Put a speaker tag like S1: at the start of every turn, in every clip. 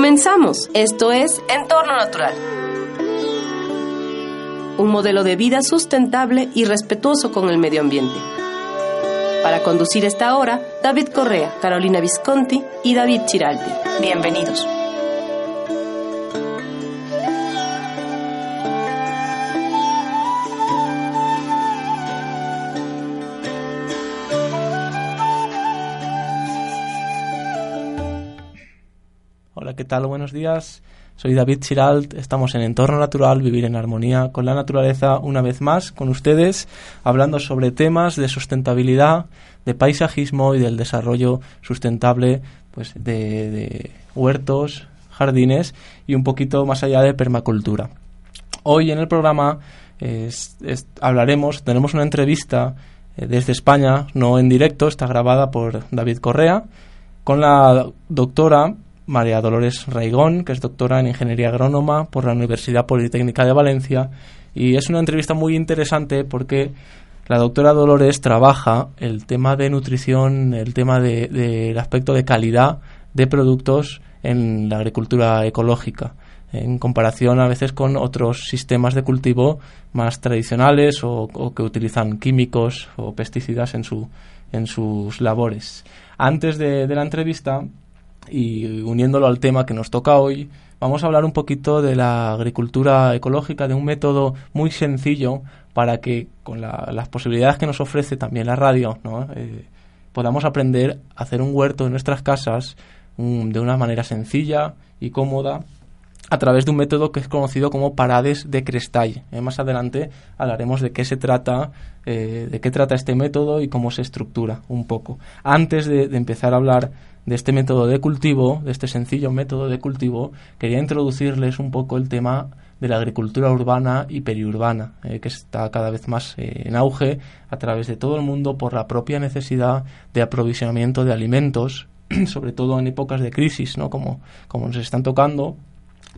S1: Comenzamos. Esto es Entorno Natural. Un modelo de vida sustentable y respetuoso con el medio ambiente. Para conducir esta hora, David Correa, Carolina Visconti y David Chiraldi. Bienvenidos.
S2: Buenos días. Soy David Chiralt, estamos en Entorno Natural, Vivir en Armonía con la Naturaleza, una vez más con ustedes, hablando sobre temas de sustentabilidad, de paisajismo y del desarrollo sustentable pues, de, huertos, jardines y un poquito más allá de permacultura. Hoy en el programa hablaremos, tenemos una entrevista eh, desde España, no en directo, está grabada por David Correa, con la doctora María Dolores Raigón, que es doctora en Ingeniería Agrónoma por la Universidad Politécnica de Valencia. Y es una entrevista muy interesante porque la doctora Dolores trabaja el tema de nutrición, el tema del aspecto de calidad de productos en la agricultura ecológica, en comparación a veces con otros sistemas de cultivo más tradicionales o, que utilizan químicos o pesticidas en, su, sus labores. Antes de la entrevista y uniéndolo al tema que nos toca hoy, vamos a hablar un poquito de la agricultura ecológica, de un método muy sencillo para que con las posibilidades que nos ofrece también la radio, eh, podamos aprender a hacer un huerto en nuestras casas de una manera sencilla y cómoda a través de un método que es conocido como parades de Crestall. Eh, más adelante hablaremos de qué se trata, eh, de qué trata este método y cómo se estructura un poco. Antes de empezar a hablar de este método de cultivo, de este sencillo método de cultivo, quería introducirles un poco el tema de la agricultura urbana y periurbana, eh, que está cada vez más en auge a través de todo el mundo por la propia necesidad de aprovisionamiento de alimentos, sobre todo en épocas de crisis, ¿no? como, como nos están tocando,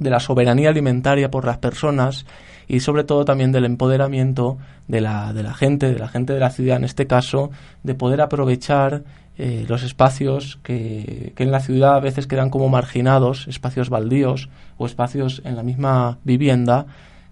S2: de la soberanía alimentaria por las personas y sobre todo también del empoderamiento de la, de la gente, de la gente de la ciudad en este caso, de poder aprovechar eh, los espacios que, que, en la ciudad a veces quedan como marginados, espacios baldíos o espacios en la misma vivienda,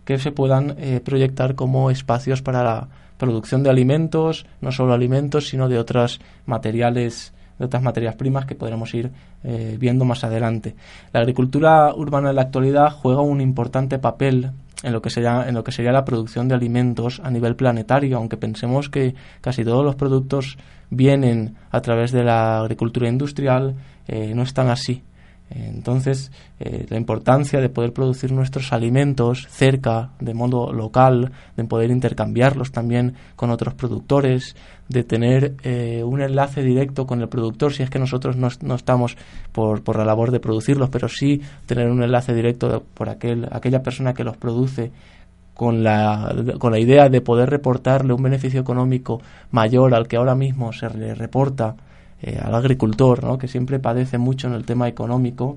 S2: que se puedan eh, proyectar como espacios para la producción de alimentos, no solo alimentos, sino de otros materiales de otras materias primas que podremos ir eh, viendo más adelante. La agricultura urbana en la actualidad juega un importante papel en lo que sería en lo que sería la producción de alimentos a nivel planetario, aunque pensemos que casi todos los productos vienen a través de la agricultura industrial, eh, no están así. Entonces, eh, la importancia de poder producir nuestros alimentos cerca, de modo local, de poder intercambiarlos también con otros productores, de tener eh, un enlace directo con el productor, si es que nosotros no, no, estamos por, por la labor de producirlos, pero sí tener un enlace directo por aquel, aquella persona que los produce con la, con la idea de poder reportarle un beneficio económico mayor al que ahora mismo se le reporta eh, al agricultor, ¿no? que siempre padece mucho en el tema económico,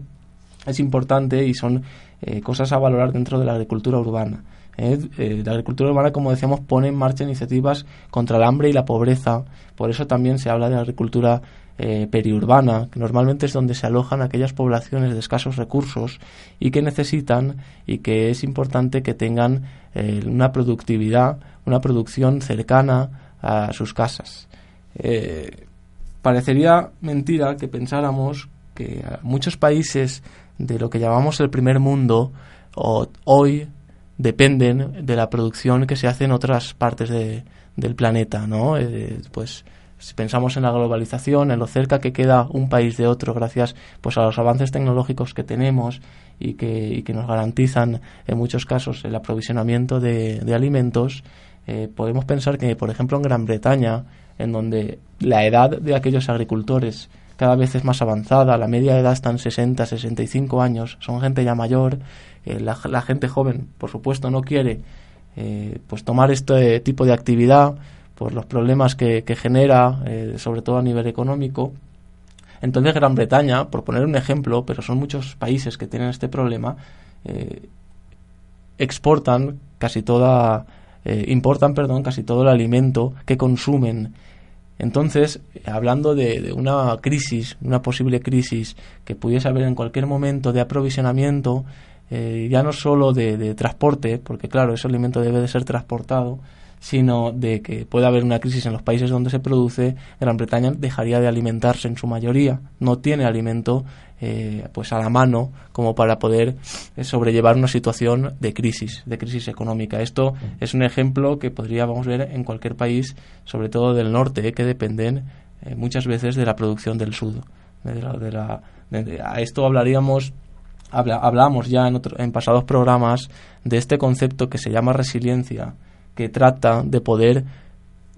S2: es importante y son eh, cosas a valorar dentro de la agricultura urbana. ¿eh? la agricultura urbana, como decíamos, pone en marcha iniciativas contra el hambre y la pobreza. Por eso también se habla de agricultura periurbana, que normalmente es donde se alojan aquellas poblaciones de escasos recursos y que necesitan y que es importante que tengan una productividad, una producción cercana a sus casas. Parecería mentira que pensáramos que muchos países de lo que llamamos el primer mundo hoy dependen de la producción que se hace en otras partes del planeta, ¿no? Eh, pues si pensamos en la globalización, en lo cerca que queda un país de otro gracias pues a los avances tecnológicos que tenemos y que, nos garantizan en muchos casos el aprovisionamiento de, alimentos, eh, podemos pensar que, por ejemplo, en Gran Bretaña en donde la edad de aquellos agricultores cada vez es más avanzada, la media edad está en 60, 65 años, son gente ya mayor, eh, la, gente joven, por supuesto, no quiere eh, pues tomar este tipo de actividad por los problemas que, genera, sobre todo a nivel económico. Entonces Gran Bretaña, por poner un ejemplo, pero son muchos países que tienen este problema, exportan casi toda, importan, perdón, casi todo el alimento que consumen. Entonces, hablando de, una crisis, una posible crisis que pudiese haber en cualquier momento de aprovisionamiento, eh, ya no solo de, transporte, porque claro, ese alimento debe de ser transportado, sino de que puede haber una crisis en los países donde se produce, Gran Bretaña dejaría de alimentarse en su mayoría, no tiene alimento eh, pues a la mano como para poder eh, sobrellevar una situación de crisis, de crisis económica. Esto es un ejemplo que podríamos ver en cualquier país, sobre todo del norte, que dependen muchas veces de la producción del sur. a esto hablaríamos hablamos ya en, en pasados programas de este concepto que se llama resiliencia, que trata de poder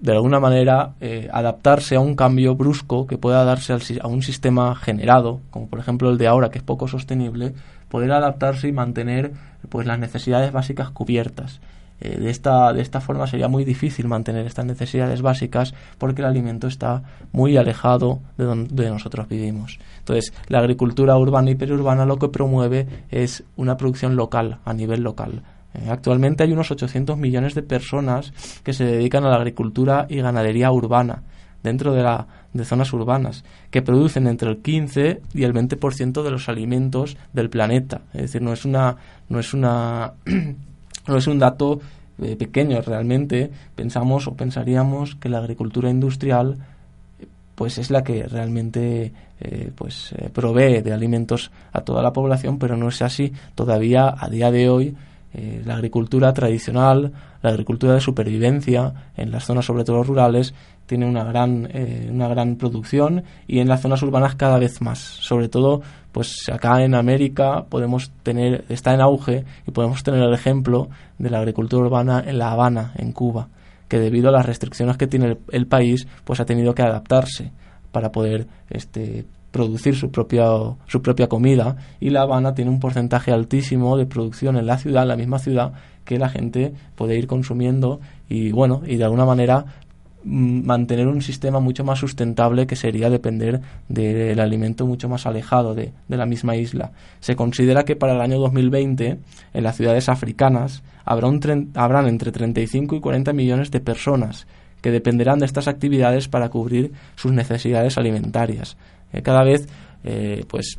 S2: de alguna manera eh, adaptarse a un cambio brusco que pueda darse a un sistema generado, como por ejemplo el de ahora que es poco sostenible, poder adaptarse y mantener pues las necesidades básicas cubiertas. Eh, de, esta, de esta forma sería muy difícil mantener estas necesidades básicas porque el alimento está muy alejado de donde nosotros vivimos. Entonces, la agricultura urbana y periurbana lo que promueve es una producción local, a nivel local. Eh, actualmente hay unos 800 millones de personas que se dedican a la agricultura y ganadería urbana dentro de, la, de zonas urbanas, que producen entre el 15 y el 20% de los alimentos del planeta. Es decir, no es una, no es una No es un dato eh, pequeño realmente. Pensamos o pensaríamos que la agricultura industrial pues es la que realmente eh, pues provee de alimentos a toda la población, pero no es así. Todavía a día de hoy la agricultura tradicional, la agricultura de supervivencia en las zonas sobre todo rurales tiene una gran una gran producción y en las zonas urbanas cada vez más, sobre todo pues acá en América podemos tener, está en auge y podemos tener el ejemplo de la agricultura urbana en La Habana, en Cuba, que debido a las restricciones que tiene el, país, pues ha tenido que adaptarse para poder este, producir su propia, su propia comida y La Habana tiene un porcentaje altísimo de producción en la ciudad, en la misma ciudad, que la gente puede ir consumiendo y bueno, y de alguna manera mantener un sistema mucho más sustentable que sería depender del alimento mucho más alejado de, la misma isla. Se considera que para el año 2020 en las ciudades africanas habrá un habrán entre 35 y 40 millones de personas que dependerán de estas actividades para cubrir sus necesidades alimentarias. Eh, cada vez, eh, pues,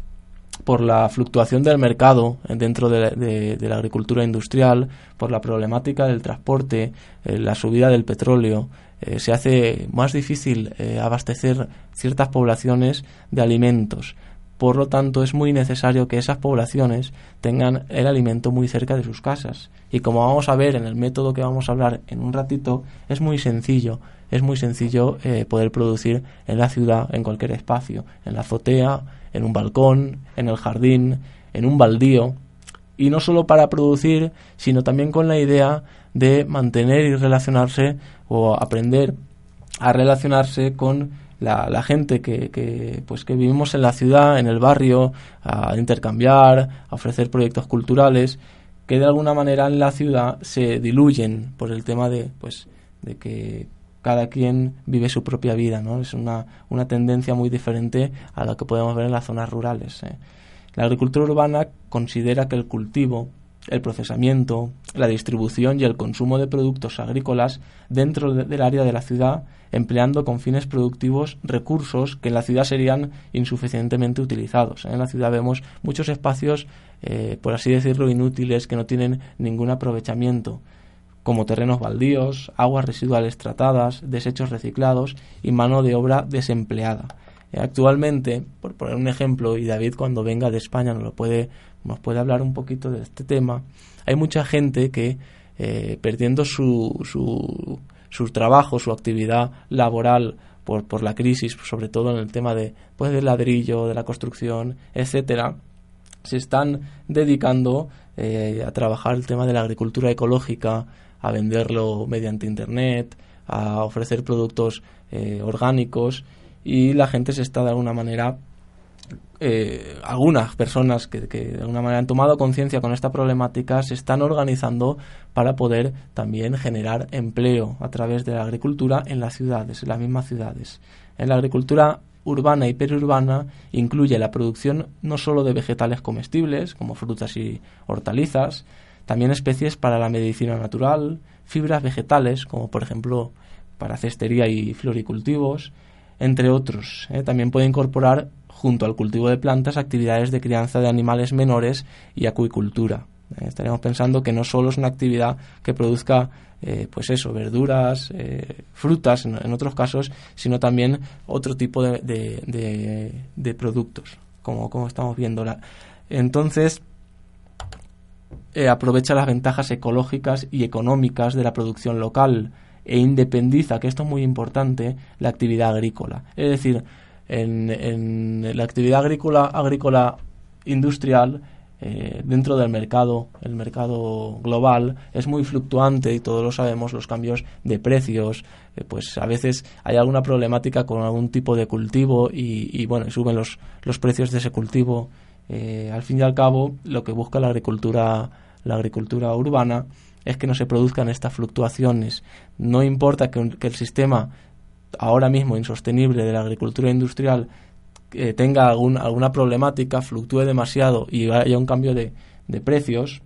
S2: por la fluctuación del mercado dentro de, la agricultura industrial, por la problemática del transporte, eh, la subida del petróleo, eh, se hace más difícil abastecer ciertas poblaciones de alimentos. Por lo tanto, es muy necesario que esas poblaciones tengan el alimento muy cerca de sus casas. Y como vamos a ver en el método que vamos a hablar en un ratito, es muy sencillo. Es muy sencillo eh, poder producir en la ciudad, en cualquier espacio, en la azotea, en un balcón, en el jardín, en un baldío. Y no solo para producir, sino también con la idea de mantener y relacionarse o aprender a relacionarse con la, gente que, que, pues que vivimos en la ciudad, en el barrio, a intercambiar, a ofrecer proyectos culturales que de alguna manera en la ciudad se diluyen por el tema de pues de que cada quien vive su propia vida, ¿no? Es una, una tendencia muy diferente a la que podemos ver en las zonas rurales. ¿eh? La agricultura urbana considera que el cultivo el procesamiento, la distribución y el consumo de productos agrícolas dentro del área de la ciudad, empleando con fines productivos recursos que en la ciudad serían insuficientemente utilizados. En la ciudad vemos muchos espacios, eh, por así decirlo, inútiles que no tienen ningún aprovechamiento, como terrenos baldíos, aguas residuales tratadas, desechos reciclados y mano de obra desempleada. Eh, actualmente, por poner un ejemplo, y David cuando venga de España nos lo puede nos puede hablar un poquito de este tema. Hay mucha gente que, eh, perdiendo su, su, su, trabajo, su actividad laboral por, por la crisis, sobre todo en el tema de, pues, del ladrillo, de la construcción, etcétera, se están dedicando eh, a trabajar el tema de la agricultura ecológica, a venderlo mediante internet, a ofrecer productos eh, orgánicos y la gente se está de alguna manera eh, algunas personas que, de alguna manera han tomado conciencia con esta problemática se están organizando para poder también generar empleo a través de la agricultura en las ciudades, en las mismas ciudades. En la agricultura urbana y periurbana incluye la producción no solo de vegetales comestibles, como frutas y hortalizas, también especies para la medicina natural, fibras vegetales, como por ejemplo para cestería y floricultivos, entre otros. ¿eh? También puede incorporar, junto al cultivo de plantas, actividades de crianza de animales menores y acuicultura. ¿eh? Estaríamos pensando que no solo es una actividad que produzca eh, pues eso, verduras, frutas en, otros casos, sino también otro tipo de, de, productos, como, como estamos viendo. Entonces, aprovecha las ventajas ecológicas y económicas de la producción local e independiza, que esto es muy importante, la actividad agrícola. Es decir, en, la actividad agrícola, agrícola industrial, eh, dentro del mercado, el mercado global, es muy fluctuante y todos lo sabemos, los cambios de precios, eh, pues a veces hay alguna problemática con algún tipo de cultivo y, bueno, suben los, los precios de ese cultivo. Eh, al fin y al cabo, lo que busca la agricultura, la agricultura urbana es que no se produzcan estas fluctuaciones. No importa que, el sistema ahora mismo insostenible de la agricultura industrial eh, tenga alguna problemática, fluctúe demasiado y haya un cambio de, precios,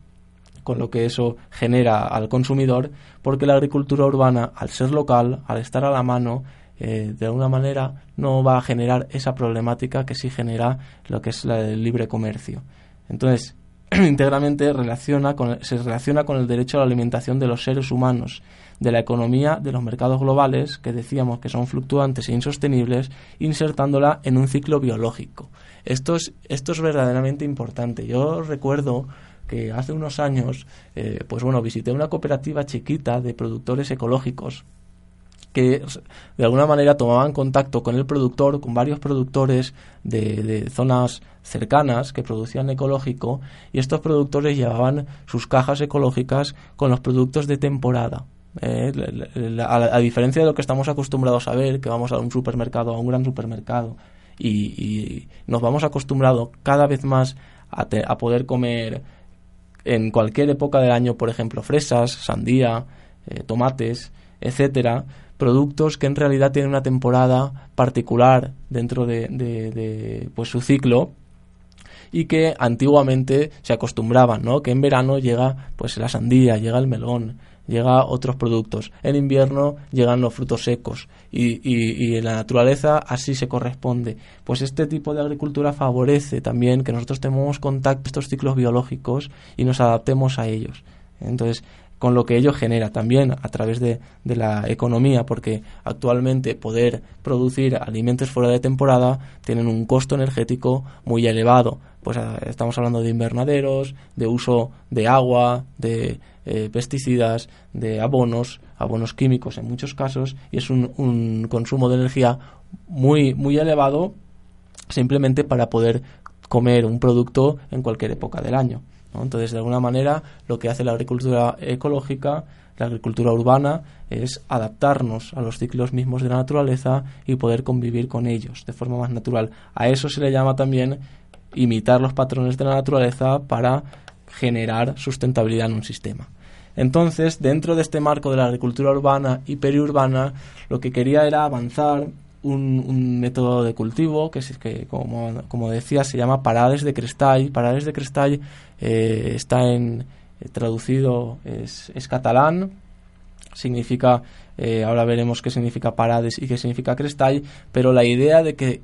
S2: con lo que eso genera al consumidor, porque la agricultura urbana, al ser local, al estar a la mano, eh, de alguna manera no va a generar esa problemática que sí genera lo que es la del libre comercio. Entonces, íntegramente relaciona con, se relaciona con el derecho a la alimentación de los seres humanos, de la economía de los mercados globales, que decíamos que son fluctuantes e insostenibles, insertándola en un ciclo biológico. Esto es, esto es verdaderamente importante. Yo recuerdo que hace unos años, eh, pues bueno, visité una cooperativa chiquita de productores ecológicos que de alguna manera tomaban contacto con el productor, con varios productores de, zonas cercanas que producían ecológico y estos productores llevaban sus cajas ecológicas con los productos de temporada. Eh, a, diferencia de lo que estamos acostumbrados a ver, que vamos a un supermercado, a un gran supermercado, y, nos vamos acostumbrados cada vez más a, a poder comer en cualquier época del año, por ejemplo, fresas, sandía, eh, tomates, etcétera, productos que en realidad tienen una temporada particular dentro de, pues su ciclo y que antiguamente se acostumbraban, ¿no? Que en verano llega pues la sandía, llega el melón, llega otros productos. En invierno llegan los frutos secos y, y, la naturaleza así se corresponde. Pues este tipo de agricultura favorece también que nosotros tengamos contacto con estos ciclos biológicos y nos adaptemos a ellos. Entonces, con lo que ello genera también a través de, la economía, porque actualmente poder producir alimentos fuera de temporada tienen un costo energético muy elevado. Pues ah, estamos hablando de invernaderos, de uso de agua, de eh, pesticidas, de abonos, abonos químicos en muchos casos, y es un, un consumo de energía muy, muy elevado simplemente para poder comer un producto en cualquier época del año. Entonces, de alguna manera, lo que hace la agricultura ecológica, la agricultura urbana, es adaptarnos a los ciclos mismos de la naturaleza y poder convivir con ellos de forma más natural. A eso se le llama también imitar los patrones de la naturaleza para generar sustentabilidad en un sistema. Entonces, dentro de este marco de la agricultura urbana y periurbana, lo que quería era avanzar un, método de cultivo que, es, que como, como, decía, se llama Parades de Crestall. Parades de Crestall eh, está en eh, traducido, es, es, catalán, significa, eh, ahora veremos qué significa Parades y qué significa Crestall, pero la idea de que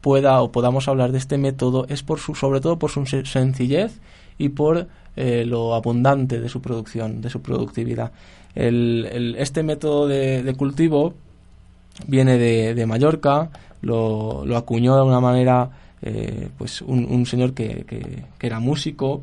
S2: pueda o podamos hablar de este método es por su, sobre todo por su sencillez y por lo abundante de su producción, de su productividad. El, este método de, de cultivo viene de, de Mallorca, lo, lo, acuñó de una manera eh, pues un, un señor que, que, que, era músico,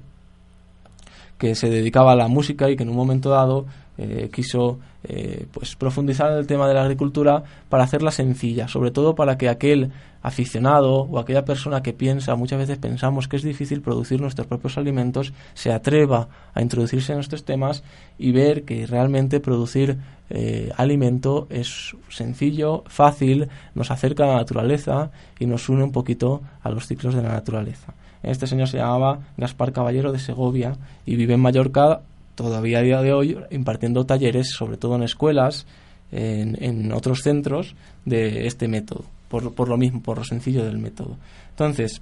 S2: que se dedicaba a la música y que en un momento dado eh, quiso eh, pues profundizar en el tema de la agricultura para hacerla sencilla, sobre todo para que aquel aficionado o aquella persona que piensa, muchas veces pensamos que es difícil producir nuestros propios alimentos, se atreva a introducirse en estos temas y ver que realmente producir eh, alimento es sencillo, fácil, nos acerca a la naturaleza y nos une un poquito a los ciclos de la naturaleza. Este señor se llamaba Gaspar Caballero de Segovia y vive en Mallorca todavía a día de hoy impartiendo talleres, sobre todo en escuelas, en, otros centros, de este método, por, por, lo mismo, por lo sencillo del método. Entonces,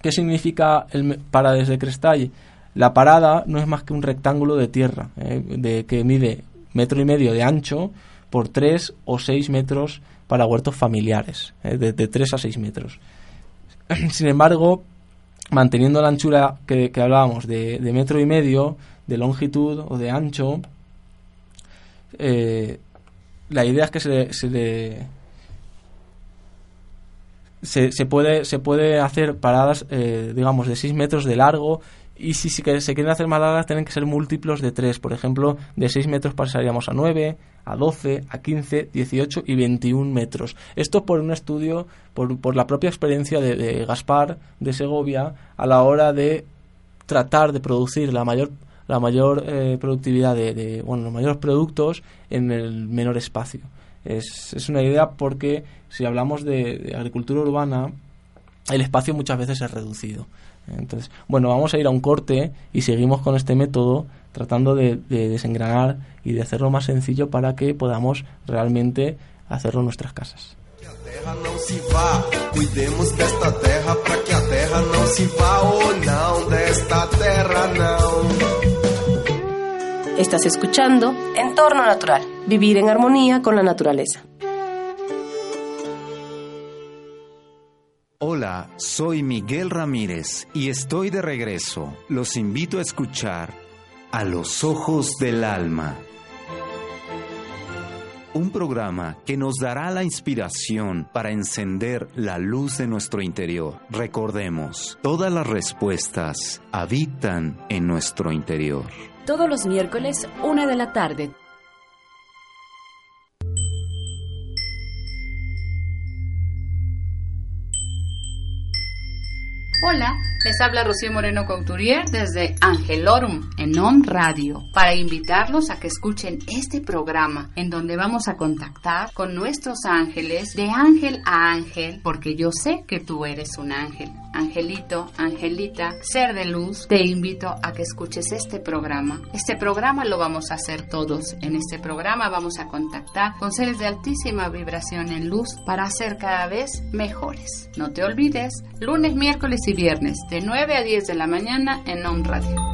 S2: ¿qué significa el parades de Crestall? La parada no es más que un rectángulo de tierra, eh, de, que mide metro y medio de ancho por 3 o 6 metros para huertos familiares, ¿eh? de, 3 a 6 metros. Sin embargo, manteniendo la anchura que, hablábamos de, metro y medio, de longitud o de ancho, eh, la idea es que se, se se, puede, se puede hacer paradas, eh, digamos, de 6 metros de largo y si, se quieren hacer más largas tienen que ser múltiplos de 3. Por ejemplo, de 6 metros pasaríamos a 9, a 12, a 15, 18 y 21 metros. Esto por un estudio, por, por la propia experiencia de, Gaspar de Segovia a la hora de tratar de producir la mayor la mayor eh, productividad de, bueno los mayores productos en el menor espacio. Es, es una idea porque si hablamos de agricultura urbana el espacio muchas veces es reducido. Entonces, bueno, vamos a ir a un corte y seguimos con este método tratando de, desengranar y de hacerlo más sencillo para que podamos realmente hacerlo en nuestras casas.
S1: Estás escuchando Entorno Natural, vivir en armonía con la naturaleza.
S3: Hola, soy Miguel Ramírez y estoy de regreso. Los invito a escuchar A los Ojos del Alma. Un programa que nos dará la inspiración para encender la luz de nuestro interior. Recordemos, todas las respuestas habitan en nuestro interior.
S4: Todos los miércoles, una de la tarde,
S5: Hola, les habla Rocío Moreno Couturier desde Angelorum en OM Radio para invitarlos a que escuchen este programa en donde vamos a contactar con nuestros ángeles de ángel a ángel porque yo sé que tú eres un ángel. Angelito, Angelita, ser de luz, te invito a que escuches este programa. Este programa lo vamos a hacer todos. En este programa vamos a contactar con seres de altísima vibración en luz para ser cada vez mejores. No te olvides, lunes, miércoles y viernes de 9 a 10 de la mañana en On Radio.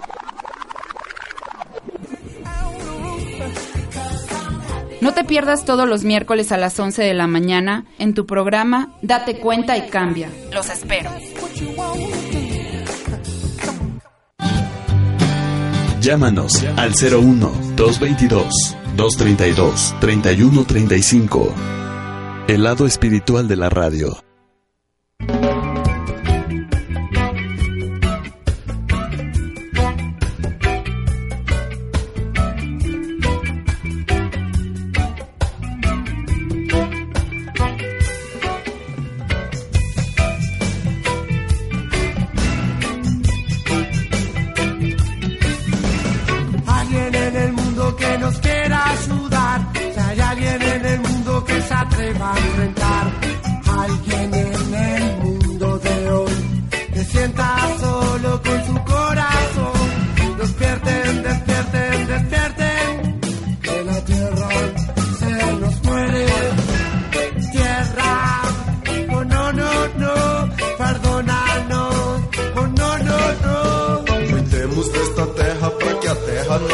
S6: No te pierdas todos los miércoles a las 11 de la mañana en tu programa Date cuenta y cambia. Los espero.
S7: Llámanos al 01 222 232 3135. El lado espiritual de la radio.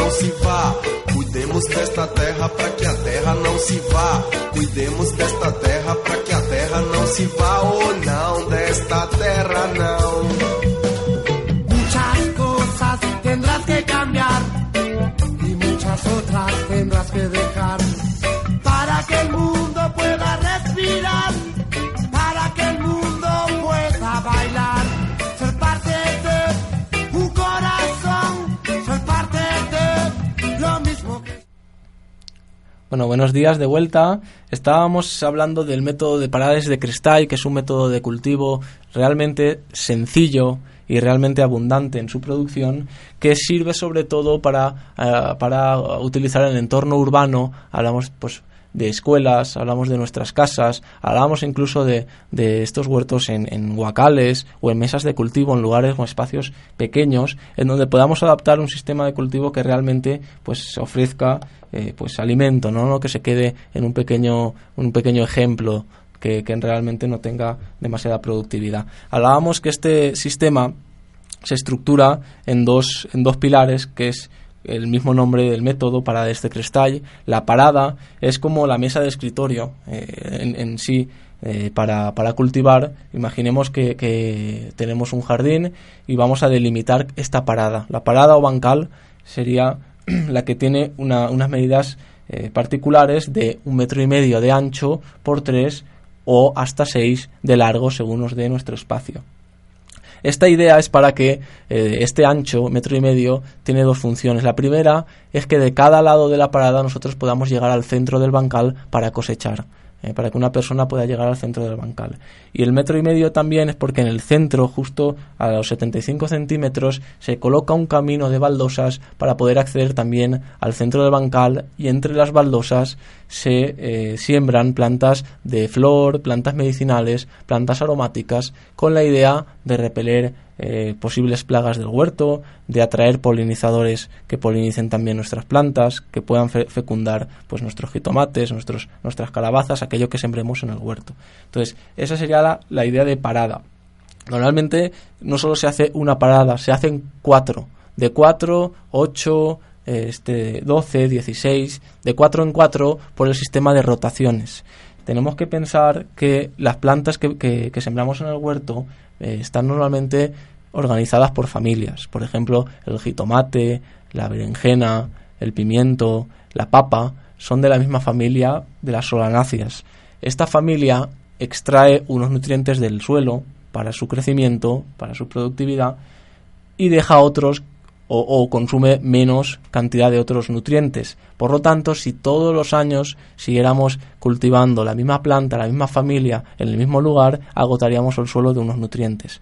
S8: não se vá. Cuidemos desta terra para que a terra não se vá. Cuidemos desta terra para que a terra não se vá. Ou oh, não, desta terra não.
S2: Buenos días de vuelta. Estábamos hablando del método de paradas de cristal, que es un método de cultivo realmente sencillo y realmente abundante en su producción, que sirve sobre todo para, eh, para utilizar el entorno urbano, hablamos pues de escuelas, hablamos de nuestras casas, hablamos incluso de, de estos huertos en, en, huacales o en mesas de cultivo, en lugares o espacios pequeños, en donde podamos adaptar un sistema de cultivo que realmente pues ofrezca eh, pues alimento, ¿no? que se quede en un pequeño, un pequeño ejemplo que, que realmente no tenga demasiada productividad. Hablábamos que este sistema se estructura en dos, en dos pilares, que es el mismo nombre del método, parada de este cristal. La parada es como la mesa de escritorio eh, en, sí eh, para, para, cultivar. Imaginemos que, que, tenemos un jardín y vamos a delimitar esta parada. La parada o bancal sería la que tiene una, unas medidas eh, particulares de un metro y medio de ancho por tres o hasta seis de largo según nos dé nuestro espacio. Esta idea es para que eh, este ancho, metro y medio, tiene dos funciones. La primera es que de cada lado de la parada nosotros podamos llegar al centro del bancal para cosechar. Eh, para que una persona pueda llegar al centro del bancal. Y el metro y medio también es porque en el centro, justo a los 75 centímetros, se coloca un camino de baldosas para poder acceder también al centro del bancal y entre las baldosas se eh, siembran plantas de flor, plantas medicinales, plantas aromáticas, con la idea de repeler eh, posibles plagas del huerto, de atraer polinizadores que polinicen también nuestras plantas, que puedan fecundar pues nuestros jitomates, nuestros, nuestras calabazas, aquello que sembremos en el huerto. Entonces, esa sería la, la idea de parada. Normalmente no solo se hace una parada, se hacen cuatro. De cuatro, ocho, este, 12, 16, de cuatro en cuatro por el sistema de rotaciones. Tenemos que pensar que las plantas que, que sembramos en el huerto eh, están normalmente organizadas por familias. Por ejemplo, el jitomate, la berenjena, el pimiento, la papa, son de la misma familia de las solanáceas. Esta familia extrae unos nutrientes del suelo para su crecimiento, para su productividad, y deja otros o, consume menos cantidad de otros nutrientes. Por lo tanto, si todos los años siguiéramos cultivando la misma planta, la misma familia, en el mismo lugar, agotaríamos el suelo de unos nutrientes.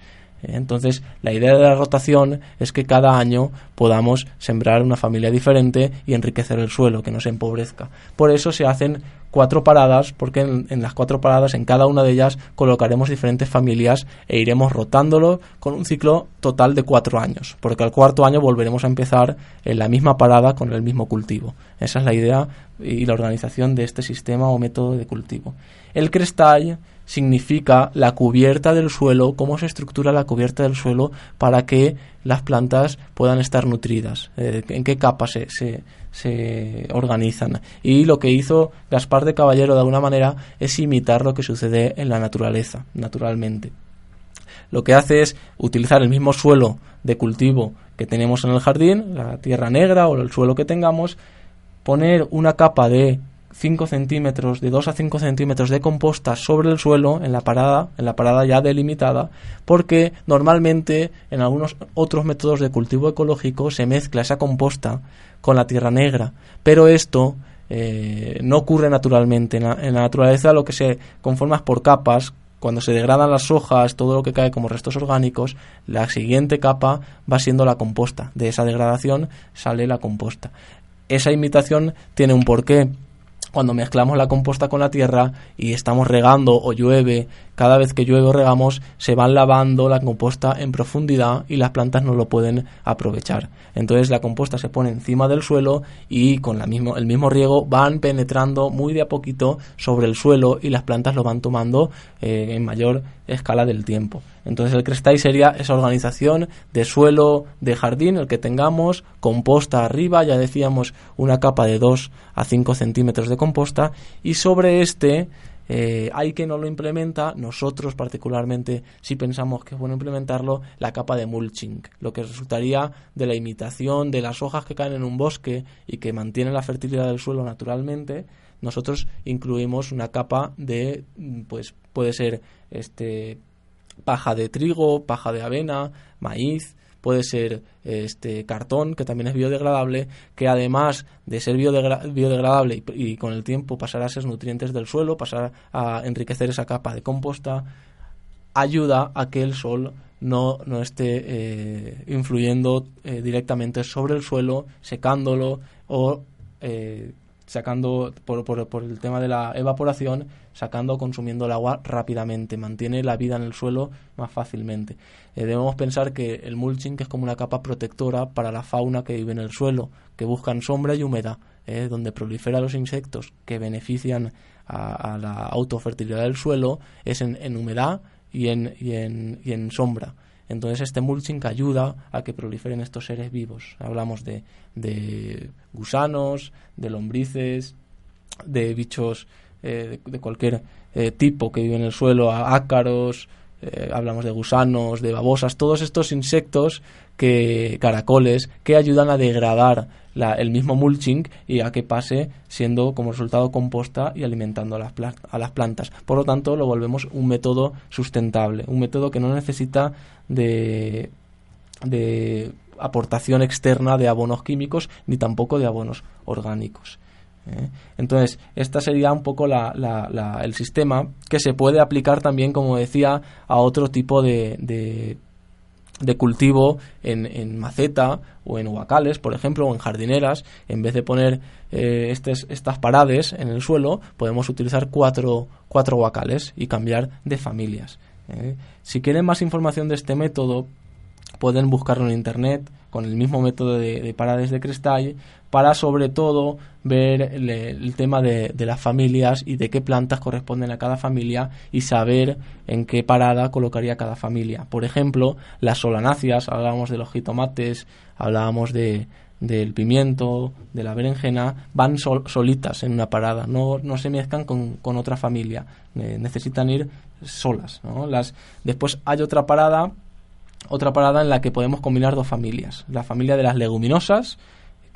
S2: Entonces, la idea de la rotación es que cada año podamos sembrar una familia diferente y enriquecer el suelo, que no se empobrezca. Por eso se hacen cuatro paradas, porque en, las cuatro paradas, en cada una de ellas, colocaremos diferentes familias e iremos rotándolo con un ciclo total de cuatro años, porque al cuarto año volveremos a empezar en la misma parada con el mismo cultivo. Esa es la idea y la organización de este sistema o método de cultivo. El cristal significa la cubierta del suelo, cómo se estructura la cubierta del suelo para que las plantas puedan estar nutridas, eh, en qué capas se, se, se, organizan. Y lo que hizo Gaspar de Caballero de alguna manera es imitar lo que sucede en la naturaleza, naturalmente. Lo que hace es utilizar el mismo suelo de cultivo que tenemos en el jardín, la tierra negra o el suelo que tengamos, poner una capa de 5 centímetros, de 2 a 5 centímetros de composta sobre el suelo en la parada, en la parada ya delimitada, porque normalmente en algunos otros métodos de cultivo ecológico se mezcla esa composta con la tierra negra, pero esto eh, no ocurre naturalmente. En la, en la naturaleza lo que se conforma es por capas, cuando se degradan las hojas, todo lo que cae como restos orgánicos, la siguiente capa va siendo la composta. De esa degradación sale la composta. Esa imitación tiene un porqué cuando mezclamos la composta con la tierra y estamos regando o llueve, cada vez que llueve o regamos, se van lavando la composta en profundidad y las plantas no lo pueden aprovechar. Entonces la composta se pone encima del suelo y con la mismo, el mismo riego van penetrando muy de a poquito sobre el suelo y las plantas lo van tomando eh, en mayor escala del tiempo. Entonces el crestai sería esa organización de suelo de jardín, el que tengamos, composta arriba, ya decíamos una capa de 2 a 5 centímetros de composta, y sobre este eh, hay que no lo implementa, nosotros particularmente si pensamos que es bueno implementarlo, la capa de mulching, lo que resultaría de la imitación de las hojas que caen en un bosque y que mantienen la fertilidad del suelo naturalmente, nosotros incluimos una capa de, pues puede ser este paja de trigo, paja de avena, maíz, puede ser este cartón, que también es biodegradable, que además de ser biodegradable y, con el tiempo pasar a ser nutrientes del suelo, pasar a enriquecer esa capa de composta, ayuda a que el sol no, no esté eh, influyendo eh, directamente sobre el suelo, secándolo o eh, sacando por, por, por, el tema de la evaporación, sacando consumiendo el agua rápidamente, mantiene la vida en el suelo más fácilmente. debemos pensar que el mulching es como una capa protectora para la fauna que vive en el suelo, que buscan sombra y humedad, donde proliferan los insectos que benefician a, la autofertilidad del suelo, es en, en humedad y en, y en, y en sombra. Entonces este mulching ayuda a que proliferen estos seres vivos. Hablamos de, de gusanos, de lombrices, de bichos eh, de, cualquier eh, tipo que viven en el suelo, ácaros, eh, hablamos de gusanos, de babosas, todos estos insectos que caracoles que ayudan a degradar el mismo mulching y a que pase siendo como resultado composta y alimentando a las, a las plantas. Por lo tanto, lo volvemos un método sustentable, un método que no necesita de aportación externa de abonos químicos ni tampoco de abonos orgánicos. ¿Eh? Entonces, esta sería un poco la, la, el sistema que se puede aplicar también, como decía, a otro tipo de, de, cultivo en, en, maceta o en huacales, por ejemplo, o en jardineras. En vez de poner eh, estas parades en el suelo, podemos utilizar cuatro, cuatro huacales y cambiar de familias. ¿eh? Si quieren más información de este método, pueden buscarlo en internet con el mismo método de, de parades de cristal para sobre todo ver el, tema de, las familias y de qué plantas corresponden a cada familia y saber en qué parada colocaría cada familia. Por ejemplo, las solanáceas, hablábamos de los jitomates, hablábamos de, del pimiento, de la berenjena, van solitas en una parada, no, no se mezclan con, con otra familia, necesitan ir solas. Las, después hay otra parada otra parada en la que podemos combinar dos familias. La familia de las leguminosas,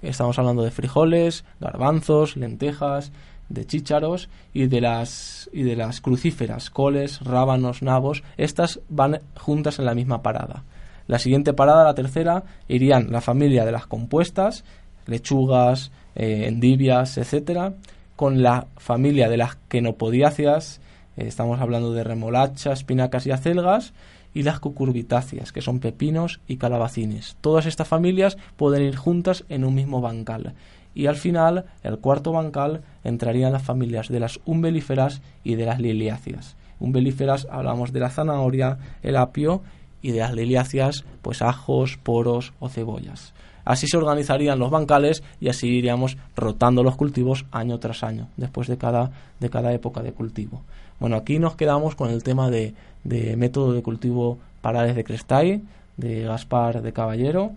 S2: estamos hablando de frijoles, garbanzos, lentejas, de chícharos y de las y de las crucíferas, coles, rábanos, nabos, estas van juntas en la misma parada. La siguiente parada, la tercera, irían la familia de las compuestas, lechugas, eh, endivias, etcétera, con la familia de las quenopodiáceas, eh, estamos hablando de remolacha, espinacas y acelgas, y las cucurbitáceas, que son pepinos y calabacines. Todas estas familias pueden ir juntas en un mismo bancal. Y al final, el cuarto bancal, entrarían las familias de las umbelíferas y de las liliáceas. Umbelíferas hablamos de la zanahoria, el apio y de las liliáceas, pues ajos, poros o cebollas. Así se organizarían los bancales y así iríamos rotando los cultivos año tras año, después de cada, de cada época de cultivo. Bueno, aquí nos quedamos con el tema de, método de cultivo parales de Crestay, de Gaspar de Caballero.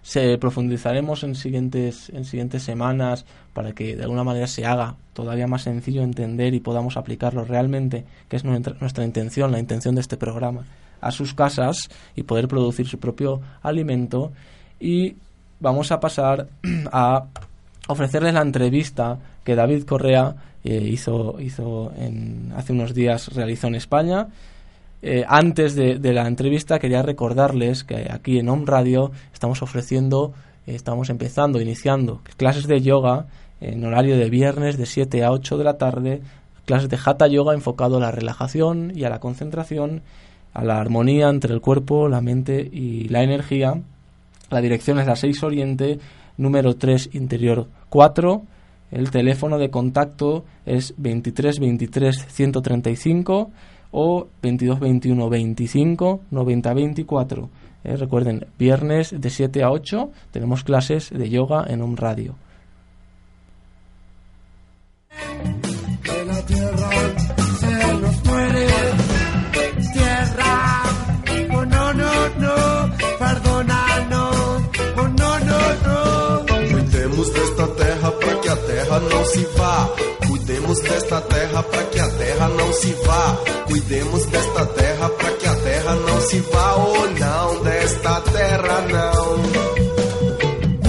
S2: Se profundizaremos en siguientes, en siguientes semanas para que de alguna manera se haga todavía más sencillo entender y podamos aplicarlo realmente, que es nuestra intención, la intención de este programa, a sus casas y poder producir su propio alimento. Y vamos a pasar a ofrecerles la entrevista que David Correa hizo, hizo en, hace unos días, realizó en España. Eh, antes de, la entrevista quería recordarles que aquí en Home Radio estamos ofreciendo, eh, estamos empezando, iniciando clases de yoga en horario de viernes de 7 a 8 de la tarde, clases de Hatha Yoga enfocado a la relajación y a la concentración, a la armonía entre el cuerpo, la mente y la energía. La dirección es la 6 Oriente, número 3 Interior 4 el teléfono de contacto es 23 23 135 o 22 21 25 90 24. recuerden, viernes de 7 a 8 tenemos clases de yoga en un radio.
S8: Se vá. Cuidemos desta terra para que a terra não se vá. Cuidemos desta terra para que a terra não se vá. Ou oh, não, desta terra não.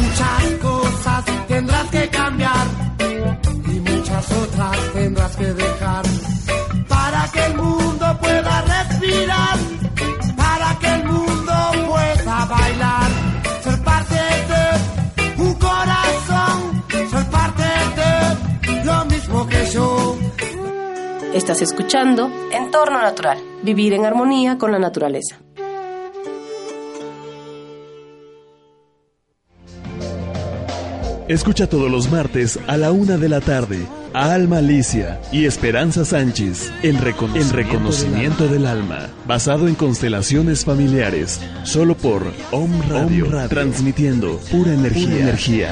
S9: Muchas cosas tendrás que cambiar y muchas otras tendrás que dejar
S1: Estás escuchando Entorno Natural, vivir en armonía con la naturaleza.
S7: Escucha todos los martes a la una de la tarde a Alma Alicia y Esperanza Sánchez, el, recono el reconocimiento del alma. basado en constelaciones familiares, solo por Om Radio, transmitiendo. Pura energía.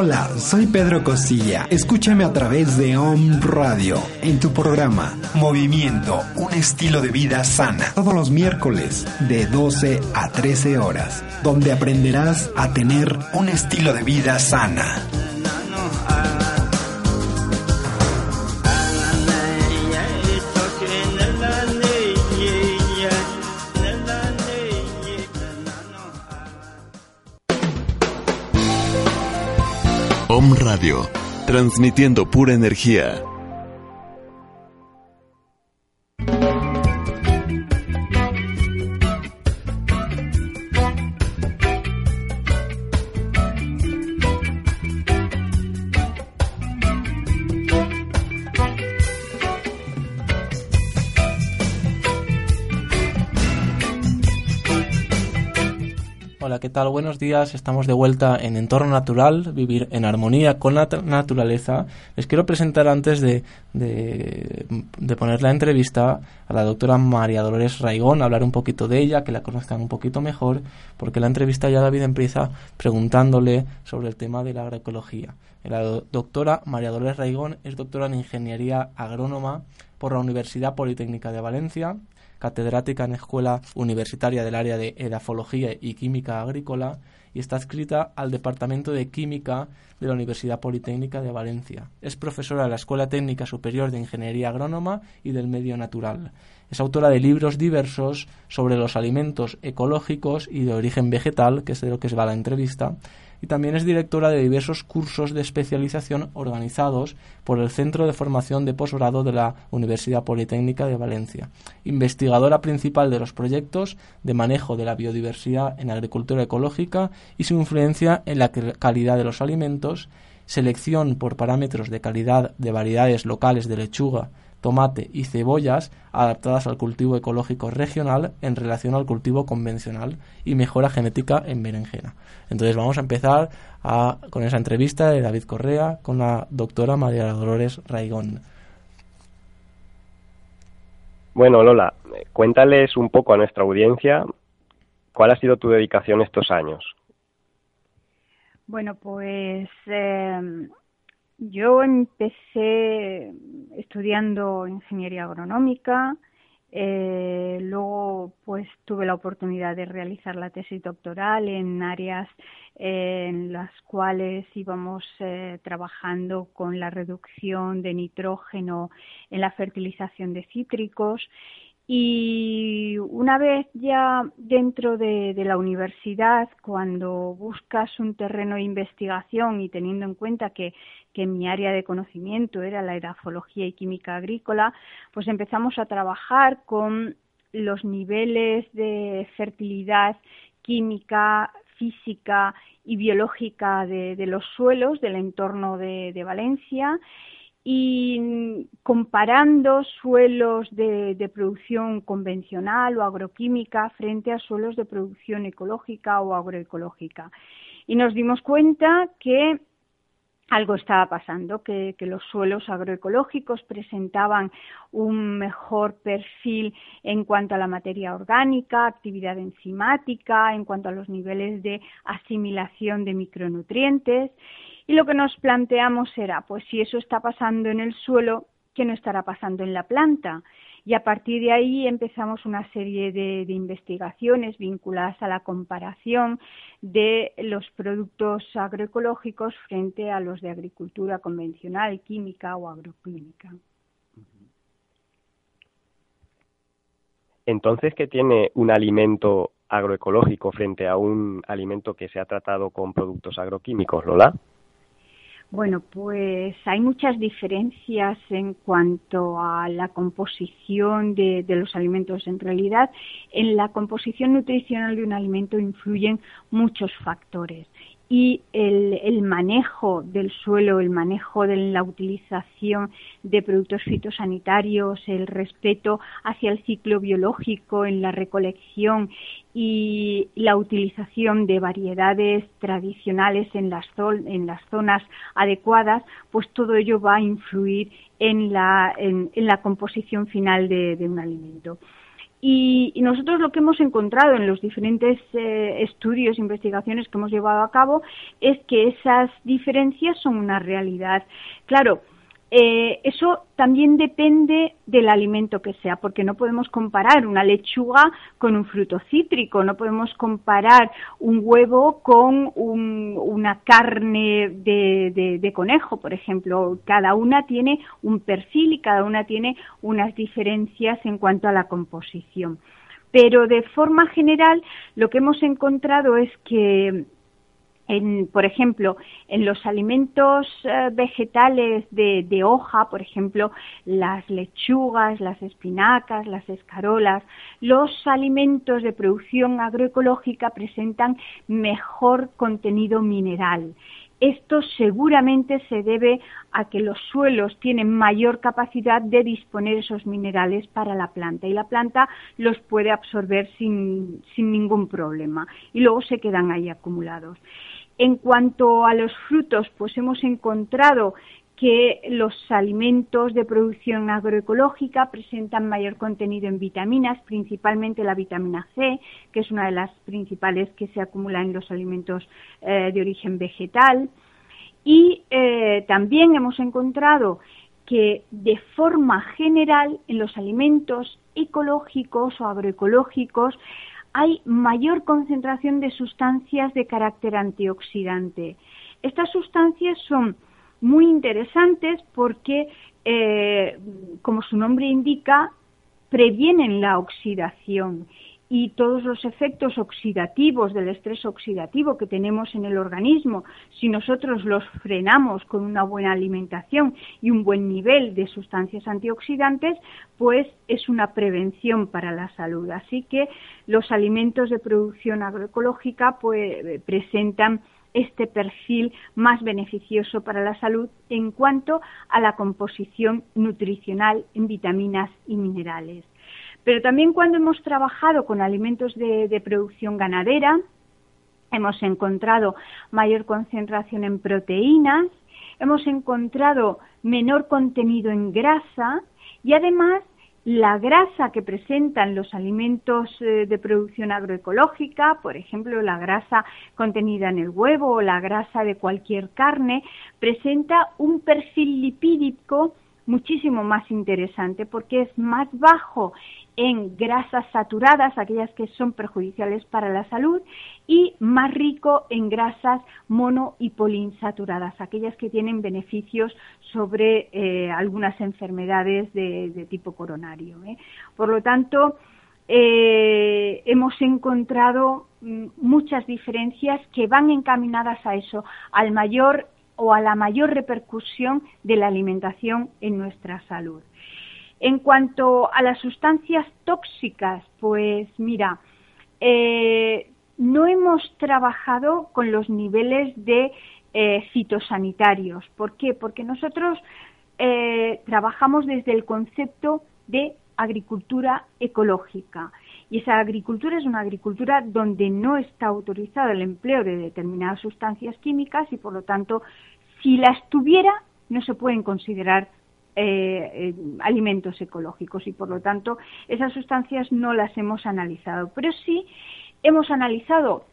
S10: Hola, soy Pedro Costilla. Escúchame a través de OM Radio en tu programa Movimiento, un estilo de vida sana. Todos los miércoles de 12 a 13 horas, donde aprenderás a tener un estilo de vida sana.
S7: Transmitiendo pura energía.
S2: ¿Qué tal? Buenos días. Estamos de vuelta en Entorno Natural, vivir en armonía con la naturaleza. Les quiero presentar antes de, de, poner la entrevista a la doctora María Dolores Raigón, hablar un poquito de ella, que la conozcan un poquito mejor, porque la entrevista ya David empieza preguntándole sobre el tema de la agroecología. La doctora María Dolores Raigón es doctora en Ingeniería Agrónoma por la Universidad Politécnica de Valencia catedrática en Escuela Universitaria del área de Edafología y Química Agrícola y está adscrita al Departamento de Química de la Universidad Politécnica de Valencia. Es profesora de la Escuela Técnica Superior de Ingeniería Agrónoma y del Medio Natural. Es autora de libros diversos sobre los alimentos ecológicos y de origen vegetal, que es de lo que se va la entrevista, y también es directora de diversos cursos de especialización organizados por el Centro de Formación de Posgrado de la Universidad Politécnica de Valencia, investigadora principal de los proyectos de manejo de la biodiversidad en agricultura ecológica y su influencia en la calidad de los alimentos, selección por parámetros de calidad de variedades locales de lechuga, tomate y cebollas adaptadas al cultivo ecológico regional en relación al cultivo convencional y mejora genética en berenjena. Entonces vamos a empezar con esa entrevista de David Correa con la doctora María Dolores Raigón.
S11: Bueno, Lola, cuéntales un poco a nuestra audiencia cuál ha sido tu dedicación estos años.
S12: Bueno, pues eh, yo empecé estudiando ingeniería agronómica, eh, luego pues tuve la oportunidad de realizar la tesis doctoral en áreas eh, en las cuales íbamos eh, trabajando con la reducción de nitrógeno en la fertilización de cítricos y una vez ya dentro de, la universidad, cuando buscas un terreno de investigación y teniendo en cuenta que, mi área de conocimiento era la edafología y química agrícola, pues empezamos a trabajar con los niveles de fertilidad química, física y biológica de, los suelos del entorno de Valencia. Y comparando suelos de, producción convencional o agroquímica frente a suelos de producción ecológica o agroecológica. Y nos dimos cuenta que algo estaba pasando, que, los suelos agroecológicos presentaban un mejor perfil en cuanto a la materia orgánica, actividad enzimática, en cuanto a los niveles de asimilación de micronutrientes. Y lo que nos planteamos era, pues si eso está pasando en el suelo, ¿qué no estará pasando en la planta? y a partir de ahí empezamos una serie de, investigaciones vinculadas a la comparación de los productos agroecológicos frente a los de agricultura convencional, química o agroquímica.
S11: Entonces, ¿qué tiene un alimento agroecológico frente a un alimento que se ha tratado con productos agroquímicos, Lola?
S12: Bueno, pues hay muchas diferencias en cuanto a la composición de, los alimentos. En realidad, en la composición nutricional de un alimento influyen muchos factores y el, manejo del suelo, el manejo de la utilización de productos fitosanitarios, el respeto hacia el ciclo biológico en la recolección y la utilización de variedades tradicionales en las, en las zonas adecuadas, pues todo ello va a influir en, la composición final de un alimento. Y, nosotros lo que hemos encontrado en los diferentes eh, estudios, investigaciones que hemos llevado a cabo, es que esas diferencias son una realidad. Claro, eh, eso también depende del alimento que sea, porque no podemos comparar una lechuga con un fruto cítrico, no podemos comparar un huevo con una carne de, conejo, por ejemplo. Cada una tiene un perfil y cada una tiene unas diferencias en cuanto a la composición. Pero de forma general, lo que hemos encontrado es que por ejemplo, en los alimentos eh, vegetales de, hoja, por ejemplo, las lechugas, las espinacas, las escarolas, los alimentos de producción agroecológica presentan mejor contenido mineral. Esto seguramente se debe a que los suelos tienen mayor capacidad de disponer esos minerales para la planta y la planta los puede absorber sin ningún problema y luego se quedan ahí acumulados. En cuanto a los frutos, pues hemos encontrado que los alimentos de producción agroecológica presentan mayor contenido en vitaminas, principalmente la vitamina C, que es una de las principales que se acumula en los alimentos eh, de origen vegetal. Y eh, también hemos encontrado que de forma general en los alimentos ecológicos o agroecológicos hay mayor concentración de sustancias de carácter antioxidante. Estas sustancias son muy interesantes porque, eh, como su nombre indica, previenen la oxidación y todos los efectos oxidativos del estrés oxidativo que tenemos en el organismo, si nosotros los frenamos con una buena alimentación y un buen nivel de sustancias antioxidantes, pues es una prevención para la salud. Así que los alimentos de producción agroecológica pues, presentan este perfil más beneficioso para la salud en cuanto a la composición nutricional en vitaminas y minerales. Pero también cuando hemos trabajado con alimentos de, producción ganadera, hemos encontrado mayor concentración en proteínas, hemos encontrado menor contenido en grasa y además la grasa que presentan los alimentos eh, de producción agroecológica, por ejemplo, la grasa contenida en el huevo o la grasa de cualquier carne, presenta un perfil lipídico muchísimo más interesante porque es más bajo en grasas saturadas, aquellas que son perjudiciales para la salud, y más rico en grasas mono y poliinsaturadas, aquellas que tienen beneficios sobre eh, algunas enfermedades de, tipo coronario. ¿eh? Por lo tanto, eh, hemos encontrado mm, muchas diferencias que van encaminadas a eso, al mayor o a la mayor repercusión de la alimentación en nuestra salud. En cuanto a las sustancias tóxicas, pues mira, eh, no hemos trabajado con los niveles de eh, fitosanitarios. ¿Por qué? Porque nosotros eh, trabajamos desde el concepto de agricultura ecológica. Y esa agricultura es una agricultura donde no está autorizado el empleo de determinadas sustancias químicas y por lo tanto si las tuviera, no se pueden considerar eh, eh, alimentos ecológicos y por lo tanto esas sustancias no las hemos analizado. Pero sí hemos analizado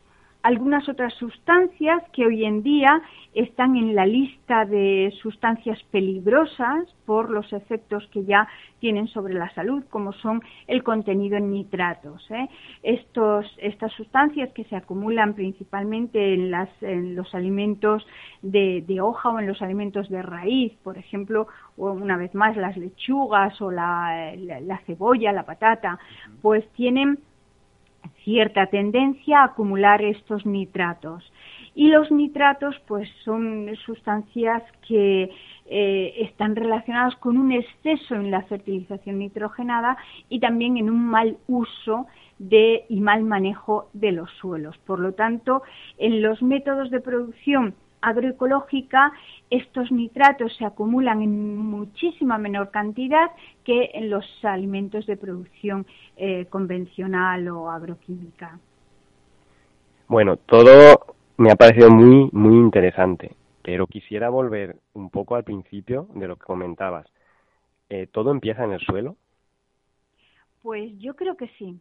S12: algunas otras sustancias que hoy en día están en la lista de sustancias peligrosas por los efectos que ya tienen sobre la salud, como son el contenido en nitratos. ¿eh? Estos, estas sustancias que se acumulan principalmente en, las, en los alimentos de, hoja o en los alimentos de raíz, por ejemplo, una vez más las lechugas o la cebolla, la patata, pues tienen cierta tendencia a acumular estos nitratos. Y los nitratos, pues, son sustancias que eh, están relacionadas con un exceso en la fertilización nitrogenada y también en un mal uso de, y mal manejo de los suelos. Por lo tanto, en los métodos de producción agroecológica, estos nitratos se acumulan en muchísima menor cantidad que en los alimentos de producción eh, convencional o agroquímica.
S11: Bueno, todo me ha parecido muy, muy interesante, pero quisiera volver un poco al principio de lo que comentabas. Eh, ¿Todo empieza en el suelo?
S12: Pues yo creo que sí.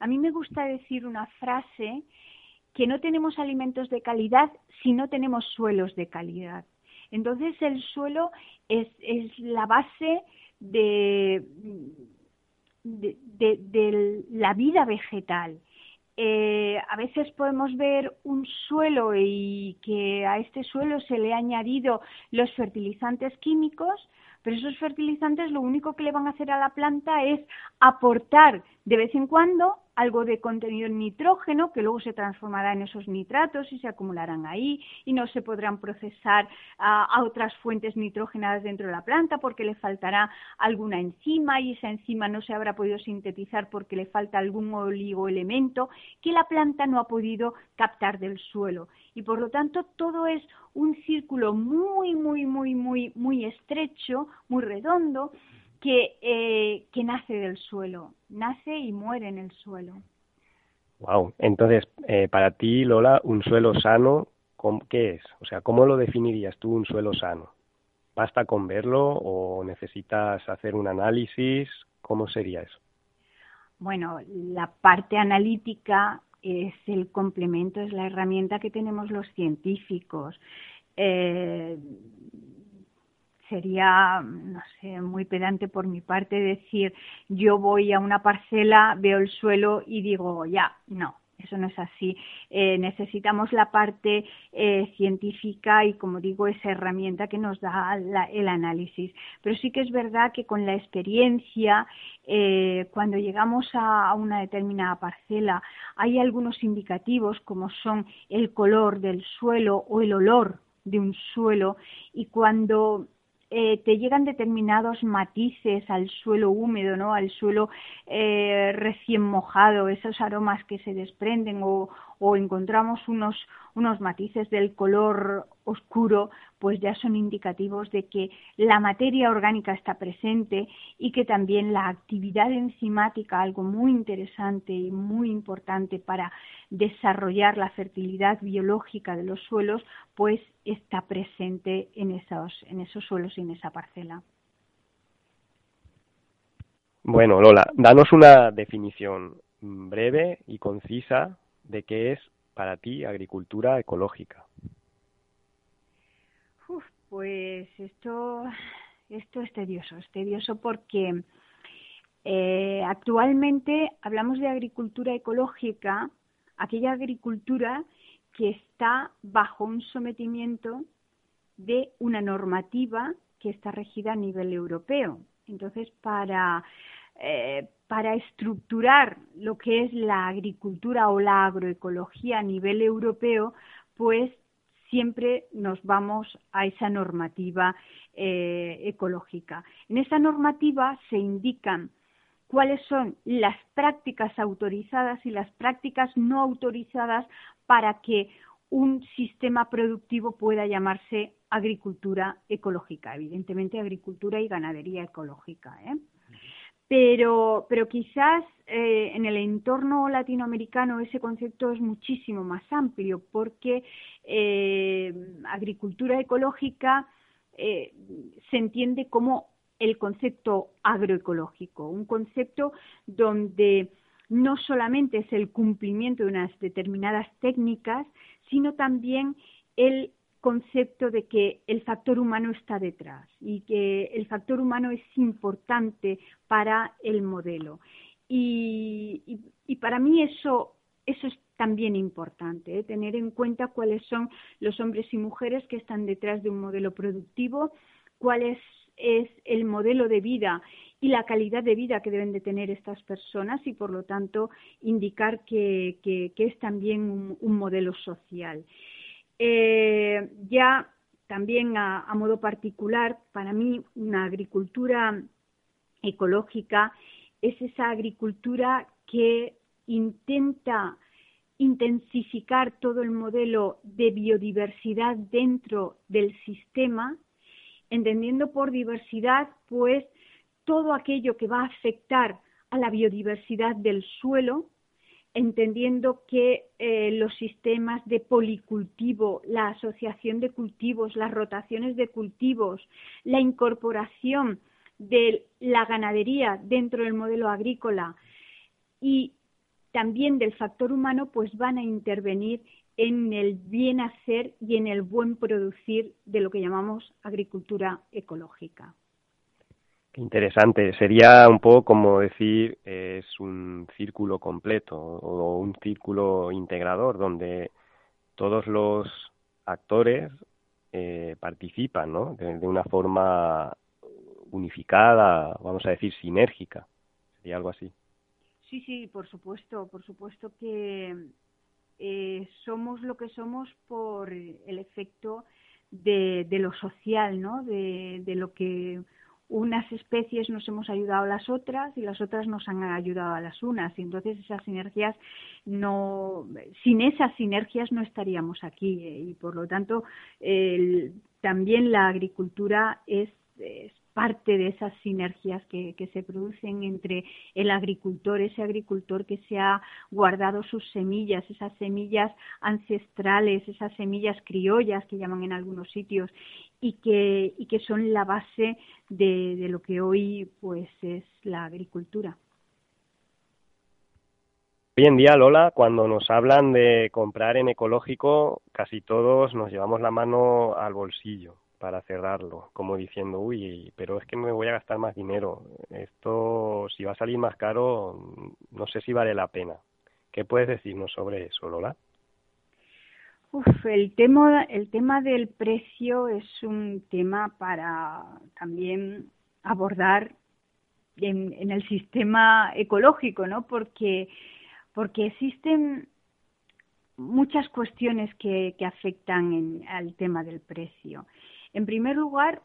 S12: A mí me gusta decir una frase que no tenemos alimentos de calidad si no tenemos suelos de calidad. Entonces el suelo es, la base de, de, la vida vegetal. Eh, a veces podemos ver un suelo y que a este suelo se le ha añadido los fertilizantes químicos, pero esos fertilizantes lo único que le van a hacer a la planta es aportar de vez en cuando algo de contenido en nitrógeno que luego se transformará en esos nitratos y se acumularán ahí y no se podrán procesar a, otras fuentes nitrógenas dentro de la planta porque le faltará alguna enzima y esa enzima no se habrá podido sintetizar porque le falta algún oligoelemento que la planta no ha podido captar del suelo. Y por lo tanto todo es un círculo muy muy muy muy muy estrecho muy redondo que, eh, que nace del suelo, nace y muere en el suelo.
S11: Wow, entonces, eh, para ti, Lola, un suelo sano, ¿qué es? O sea, ¿cómo lo definirías tú un suelo sano? ¿Basta con verlo o necesitas hacer un análisis? ¿Cómo sería eso?
S12: Bueno, la parte analítica es el complemento, es la herramienta que tenemos los científicos. Eh, sería, no sé, muy pedante por mi parte decir yo voy a una parcela, veo el suelo y digo ya, no, eso no es así. Eh, necesitamos la parte eh, científica y, como digo, esa herramienta que nos da el análisis. Pero sí que es verdad que con la experiencia, eh, cuando llegamos a, una determinada parcela, hay algunos indicativos como son el color del suelo o el olor de un suelo y cuando eh, te llegan determinados matices al suelo húmedo, ¿no? Al suelo eh, recién mojado, esos aromas que se desprenden o, o encontramos unos, unos matices del color oscuro, pues ya son indicativos de que la materia orgánica está presente y que también la actividad enzimática, algo muy interesante y muy importante para desarrollar la fertilidad biológica de los suelos, pues está presente en esos, en esos suelos y en esa parcela.
S11: Bueno, Lola, danos una definición breve y concisa de qué es para ti agricultura ecológica.
S12: pues esto, esto es tedioso, es tedioso porque eh, actualmente hablamos de agricultura ecológica, aquella agricultura que está bajo un sometimiento de una normativa que está regida a nivel europeo. Entonces, para, eh, para estructurar lo que es la agricultura o la agroecología a nivel europeo, pues siempre nos vamos a esa normativa eh, ecológica. En esa normativa se indican cuáles son las prácticas autorizadas y las prácticas no autorizadas para que un sistema productivo pueda llamarse agricultura ecológica, evidentemente agricultura y ganadería ecológica. ¿eh? Pero, pero quizás eh, en el entorno latinoamericano ese concepto es muchísimo más amplio porque eh, agricultura ecológica eh, se entiende como el concepto agroecológico, un concepto donde no solamente es el cumplimiento de unas determinadas técnicas, sino también el concepto de que el factor humano está detrás y que el factor humano es importante para el modelo. Y, para mí eso, eso es también importante, ¿eh? tener en cuenta cuáles son los hombres y mujeres que están detrás de un modelo productivo, cuál es, el modelo de vida y la calidad de vida que deben de tener estas personas y, por lo tanto, indicar que, es también un modelo social. Eh, ya también a, modo particular, para mí una agricultura ecológica es esa agricultura que intenta intensificar todo el modelo de biodiversidad dentro del sistema, entendiendo por diversidad pues todo aquello que va a afectar a la biodiversidad del suelo, entendiendo que eh, los sistemas de policultivo, la asociación de cultivos, las rotaciones de cultivos, la incorporación de la ganadería dentro del modelo agrícola y también del factor humano, pues van a intervenir en el bien hacer y en el buen producir de lo que llamamos agricultura ecológica.
S11: Interesante. Sería un poco como decir es un círculo completo o un círculo integrador donde todos los actores eh, participan, ¿no? De, una forma unificada, vamos a decir sinérgica. Sería algo así.
S12: Sí, sí, por supuesto, por supuesto que eh, somos lo que somos por el efecto de, lo social, ¿no? De lo que unas especies nos hemos ayudado a las otras y las otras nos han ayudado a las unas. Y entonces esas sinergias no sin esas sinergias no estaríamos aquí. Y por lo tanto también la agricultura es parte de esas sinergias que, se producen entre el agricultor, ese agricultor que se ha guardado sus semillas, esas semillas ancestrales, esas semillas criollas que llaman en algunos sitios y que, y que son la base de, de lo que hoy pues es la agricultura.
S11: Hoy en día, Lola, cuando nos hablan de comprar en ecológico, casi todos nos llevamos la mano al bolsillo para cerrarlo, como diciendo, uy, pero es que me voy a gastar más dinero. Esto, si va a salir más caro, no sé si vale la pena. ¿Qué puedes decirnos sobre eso, Lola?
S12: Uf, el tema, el tema del precio es un tema para también abordar en, en el sistema ecológico, ¿no? Porque, porque existen muchas cuestiones que, que afectan en, al tema del precio. En primer lugar,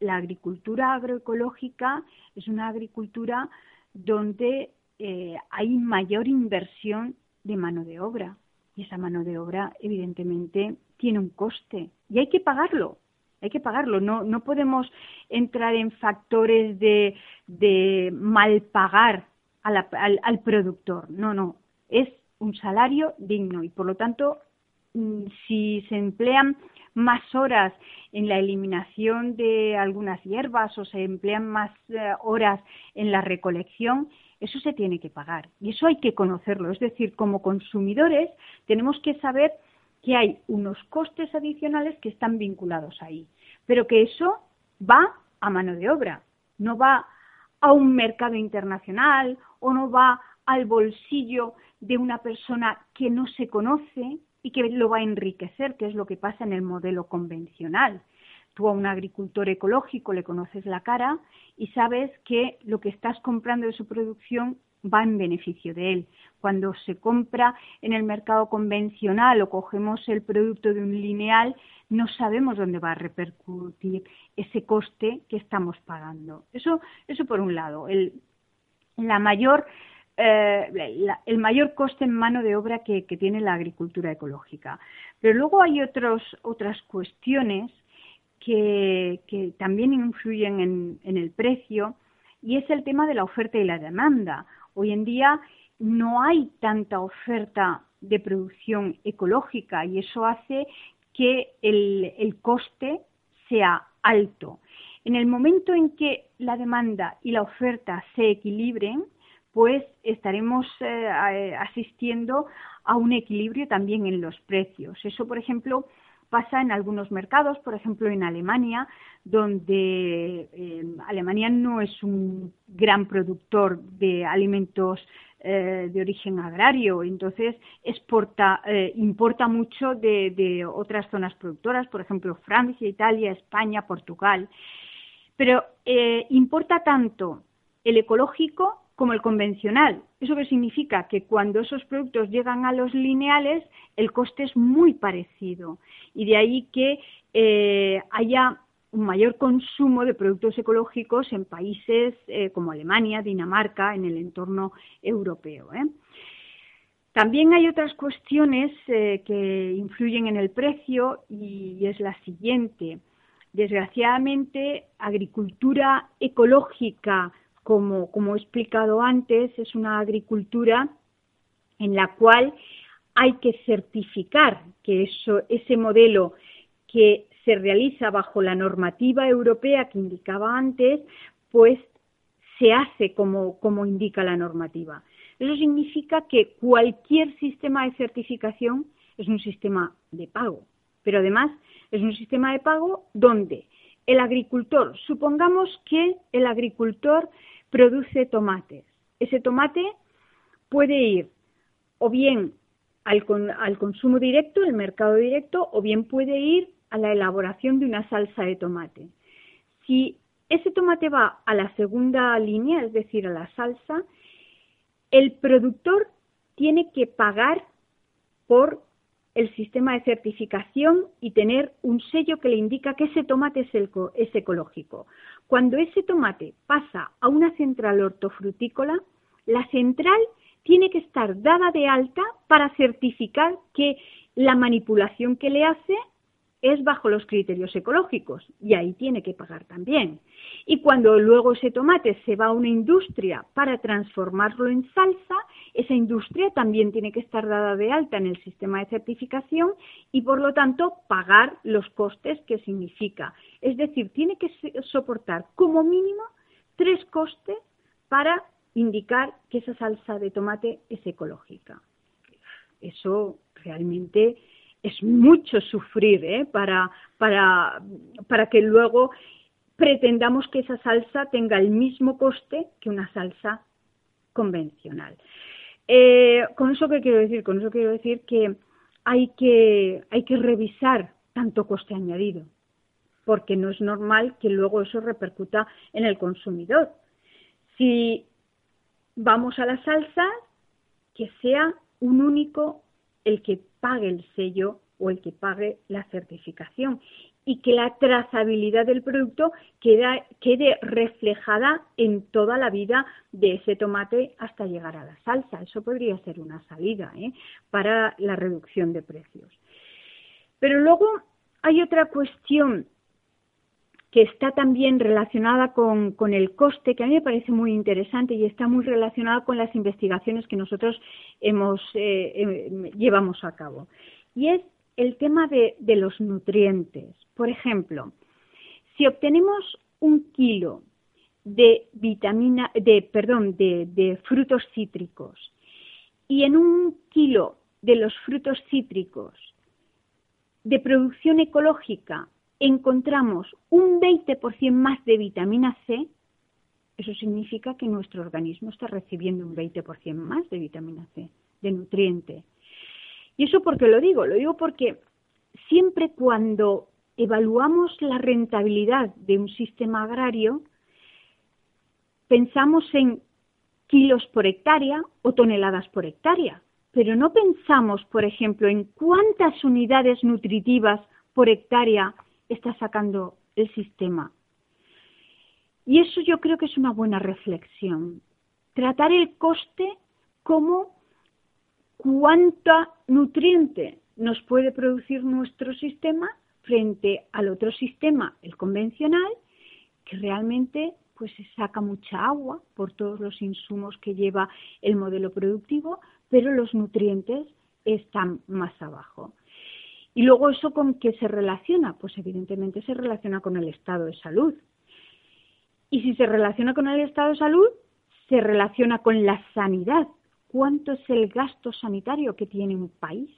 S12: la agricultura agroecológica es una agricultura donde eh, hay mayor inversión de mano de obra. Y esa mano de obra evidentemente tiene un coste y hay que pagarlo hay que pagarlo. No no podemos entrar en factores de, de mal pagar al productor. No no es un salario digno y por lo tanto si se emplean más horas en la eliminación de algunas hierbas o se emplean más eh, horas en la recolección, eso se tiene que pagar y eso hay que conocerlo. Es decir, como consumidores tenemos que saber que hay unos costes adicionales que están vinculados ahí, pero que eso va a mano de obra, no va a un mercado internacional o no va al bolsillo de una persona que no se conoce y que lo va a enriquecer, que es lo que pasa en el modelo convencional. Tú a un agricultor ecológico le conoces la cara y sabes que lo que estás comprando de su producción va en beneficio de él. Cuando se compra en el mercado convencional o cogemos el producto de un lineal, no sabemos dónde va a repercutir ese coste que estamos pagando. Eso, eso por un lado. El, la mayor eh, el mayor coste en mano de obra que, tiene la agricultura ecológica. Pero luego hay otros, otras cuestiones que, también influyen en, el precio y es el tema de la oferta y la demanda. Hoy en día no hay tanta oferta de producción ecológica y eso hace que el, coste sea alto. En el momento en que la demanda y la oferta se equilibren, pues estaremos eh, asistiendo a un equilibrio también en los precios. Eso, por ejemplo, pasa en algunos mercados, por ejemplo en Alemania, donde eh, Alemania no es un gran productor de alimentos eh, de origen agrario, entonces exporta, importa mucho de, otras zonas productoras, por ejemplo Francia, Italia, España, Portugal, pero importa tanto el ecológico como el convencional. ¿Eso qué significa? Que cuando esos productos llegan a los lineales, el coste es muy parecido. Y de ahí que eh, haya un mayor consumo de productos ecológicos en países eh, como Alemania, Dinamarca, en el entorno europeo. ¿eh? También hay otras cuestiones que influyen en el precio y es la siguiente. Desgraciadamente, agricultura ecológica como, he explicado antes, es una agricultura en la cual hay que certificar que eso, ese modelo que se realiza bajo la normativa europea que indicaba antes, pues se hace como, como indica la normativa. Eso significa que cualquier sistema de certificación es un sistema de pago, pero además es un sistema de pago donde el agricultor, supongamos que el agricultor produce tomates. Ese tomate puede ir o bien al, al, consumo directo, el mercado directo, o bien puede ir a la elaboración de una salsa de tomate. Si ese tomate va a la segunda línea, es decir, a la salsa, el productor tiene que pagar por el sistema de certificación y tener un sello que le indica que ese tomate es, es ecológico. Cuando ese tomate pasa a una central hortofrutícola, la central tiene que estar dada de alta para certificar que la manipulación que le hace es bajo los criterios ecológicos y ahí tiene que pagar también. Y cuando luego ese tomate se va a una industria para transformarlo en salsa, esa industria también tiene que estar dada de alta en el sistema de certificación y por lo tanto pagar los costes que significa. Es decir, tiene que soportar como mínimo tres costes para indicar que esa salsa de tomate es ecológica. Eso realmente es mucho sufrir ¿eh? para, para, para que luego pretendamos que esa salsa tenga el mismo coste que una salsa convencional. Eh, ¿Con eso qué quiero decir? Con eso quiero decir que hay que, hay que revisar tanto coste añadido, porque no es normal que luego eso repercuta en el consumidor. Si vamos a la salsa, que sea un único el que pague el sello o el que pague la certificación y que la trazabilidad del producto quede reflejada en toda la vida de ese tomate hasta llegar a la salsa. Eso podría ser una salida ¿eh? para la reducción de precios. Pero luego hay otra cuestión que está también relacionada con, el coste, que a mí me parece muy interesante y está muy relacionada con las investigaciones que nosotros hemos, eh, eh, llevamos a cabo. Y es el tema de, los nutrientes. Por ejemplo, si obtenemos un kilo de vitamina, de, perdón, de, de frutos cítricos y en un kilo de los frutos cítricos de producción ecológica encontramos un 20% más de vitamina C, eso significa que nuestro organismo está recibiendo un 20% más de vitamina C, de nutriente. ¿Y eso por qué lo digo? Lo digo porque siempre cuando evaluamos la rentabilidad de un sistema agrario, pensamos en kilos por hectárea o toneladas por hectárea, pero no pensamos, por ejemplo, en cuántas unidades nutritivas por hectárea está sacando el sistema. Y eso yo creo que es una buena reflexión. Tratar el coste como cuánta nutriente nos puede producir nuestro sistema frente al otro sistema, el convencional, que realmente pues se saca mucha agua por todos los insumos que lleva el modelo productivo, pero los nutrientes están más abajo. Y luego eso con qué se relaciona? Pues evidentemente se relaciona con el estado de salud. Y si se relaciona con el estado de salud, se relaciona con la sanidad. ¿Cuánto es el gasto sanitario que tiene un país?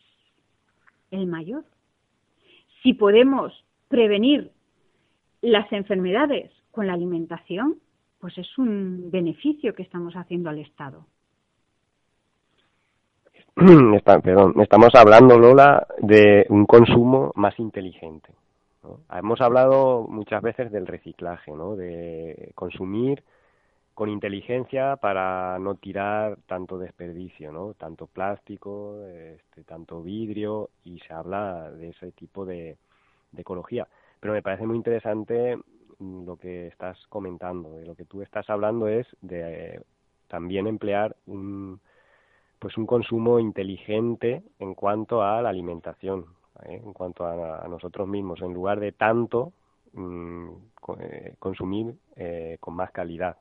S12: El mayor. Si podemos prevenir las enfermedades con la alimentación, pues es un beneficio que estamos haciendo al Estado.
S11: estamos hablando, Lola, de un consumo más inteligente. Hemos hablado muchas veces del reciclaje, ¿no? de consumir con inteligencia para no tirar tanto desperdicio, ¿no? tanto plástico, este, tanto vidrio, y se habla de ese tipo de ecología. Pero me parece muy interesante Mm, lo que estás comentando. De lo que tú estás hablando es de eh, también emplear un, pues un consumo inteligente en cuanto a la alimentación, ¿eh? en cuanto a, nosotros mismos, en lugar de tanto mm, eh, consumir con más calidad.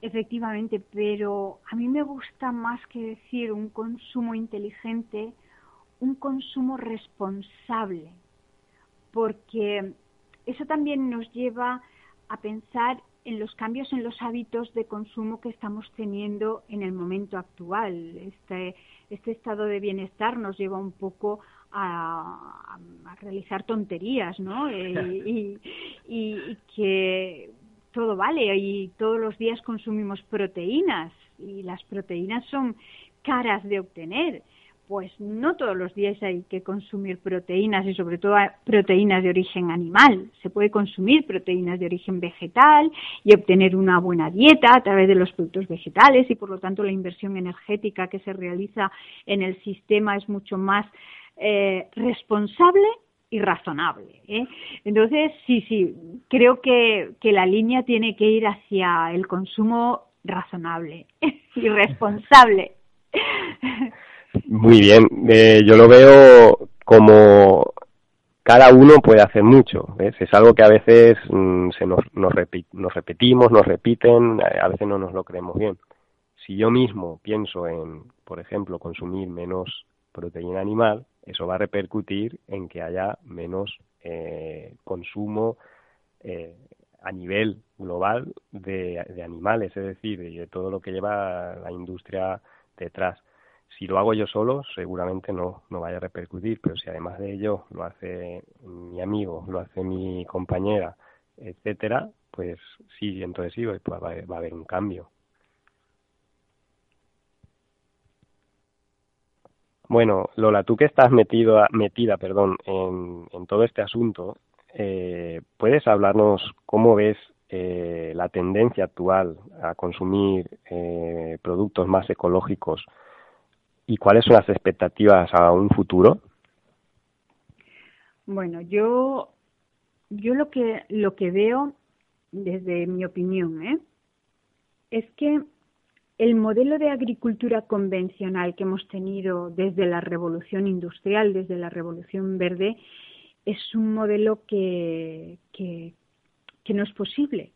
S12: Efectivamente, pero a mí me gusta más que decir un consumo inteligente, un consumo responsable, porque eso también nos lleva a pensar en los cambios en los hábitos de consumo que estamos teniendo en el momento actual. Este, este estado de bienestar nos lleva un poco a, realizar tonterías, ¿no? Eh, y, que todo vale y todos los días consumimos proteínas y las proteínas son caras de obtener pues no todos los días hay que consumir proteínas y sobre todo proteínas de origen animal. Se puede consumir proteínas de origen vegetal y obtener una buena dieta a través de los productos vegetales y por lo tanto la inversión energética que se realiza en el sistema es mucho más eh, responsable y razonable. ¿eh? Entonces, sí, sí, creo que, que la línea tiene que ir hacia el consumo razonable y responsable.
S11: Muy bien, eh, yo lo veo como cada uno puede hacer mucho, es algo que a veces mm, se nos, nos, nos repetimos, nos repiten, a veces no nos lo creemos bien. Si yo mismo pienso en, por ejemplo, consumir menos proteína animal, eso va a repercutir en que haya menos eh, consumo eh, a nivel global de, de, animales, es decir, de todo lo que lleva la industria detrás. Si lo hago yo solo, seguramente no, no vaya a repercutir, pero si además de ello lo hace mi amigo, lo hace mi compañera, etcétera, pues sí, entonces sí, pues va, a haber un cambio. Bueno, Lola, tú que estás metido, metida perdón, en, en todo este asunto, eh, ¿puedes hablarnos cómo ves eh, la tendencia actual a consumir eh, productos más ecológicos y cuáles son las expectativas a un futuro?
S12: Bueno, yo yo lo que lo que veo desde mi opinión, ¿eh? es que el modelo de agricultura convencional que hemos tenido desde la revolución industrial, desde la revolución verde, es un modelo que, que, que no es posible.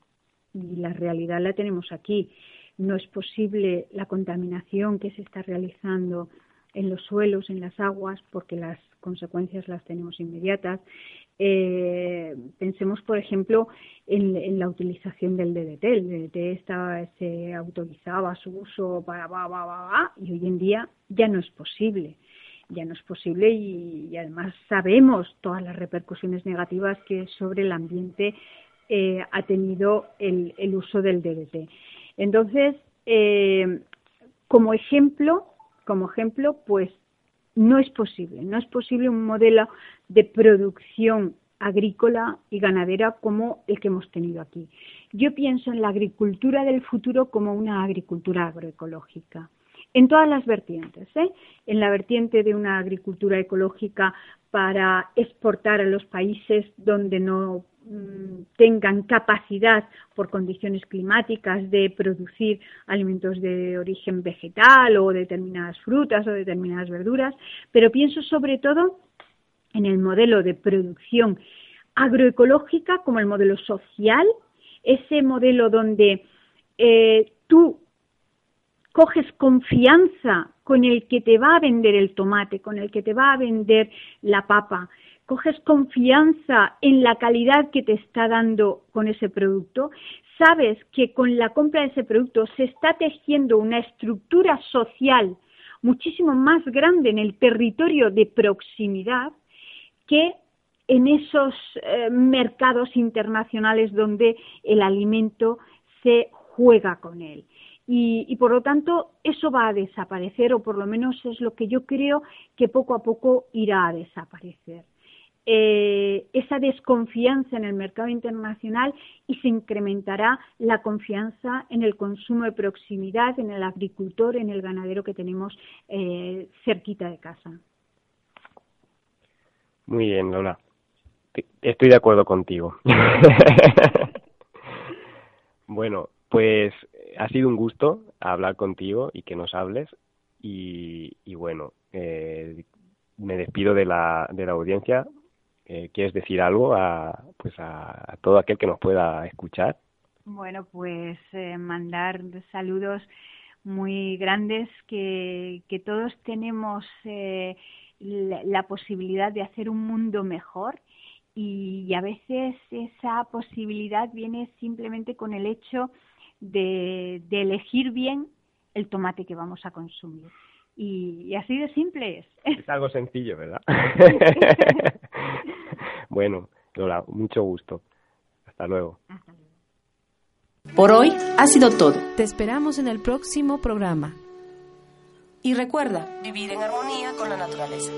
S12: Y la realidad la tenemos aquí no es posible la contaminación que se está realizando en los suelos, en las aguas, porque las consecuencias las tenemos inmediatas. Eh, pensemos, por ejemplo, en, la utilización del DDT. El DDT se autorizaba su uso para va, y hoy en día ya no es posible. Ya no es posible y, además sabemos todas las repercusiones negativas que sobre el ambiente eh, ha tenido el uso del DDT. Entonces, eh, como ejemplo, como ejemplo, pues no es posible, no es posible un modelo de producción agrícola y ganadera como el que hemos tenido aquí. Yo pienso en la agricultura del futuro como una agricultura agroecológica, en todas las vertientes, ¿eh? en la vertiente de una agricultura ecológica para exportar a los países donde no Mm, tengan capacidad por condiciones climáticas de producir alimentos de origen vegetal o determinadas frutas o determinadas verduras, pero pienso sobre todo en el modelo de producción agroecológica como el modelo social ese modelo donde eh, tú coges confianza con el que te va a vender el tomate, con el que te va a vender la papa, coges confianza en la calidad que te está dando con ese producto, sabes que con la compra de ese producto se está tejiendo una estructura social muchísimo más grande en el territorio de proximidad que en esos eh, mercados internacionales donde el alimento se juega con él. Y, por lo tanto eso va a desaparecer o por lo menos es lo que yo creo que poco a poco irá a desaparecer. Eh, esa desconfianza en el mercado internacional y se incrementará la confianza en el consumo de proximidad, en el agricultor, en el ganadero que tenemos eh, cerquita de casa.
S11: Muy bien, Lola. Estoy de acuerdo contigo. bueno, pues ha sido un gusto hablar contigo y que nos hables. Y, bueno, eh, me despido de la, de la audiencia. Eh, ¿Quieres decir algo a, pues a, todo aquel que nos pueda escuchar?
S12: Bueno, pues eh, mandar saludos muy grandes que, que todos tenemos la, posibilidad de hacer un mundo mejor y, a veces esa posibilidad viene simplemente con el hecho de, elegir bien el tomate que vamos a consumir. Y, así de simple es.
S11: Es algo sencillo, ¿verdad? bueno, Lola, mucho gusto. Hasta luego. Hasta luego.
S1: Por hoy ha sido todo. Te esperamos en el próximo programa. Y recuerda, vivir en armonía con la naturaleza.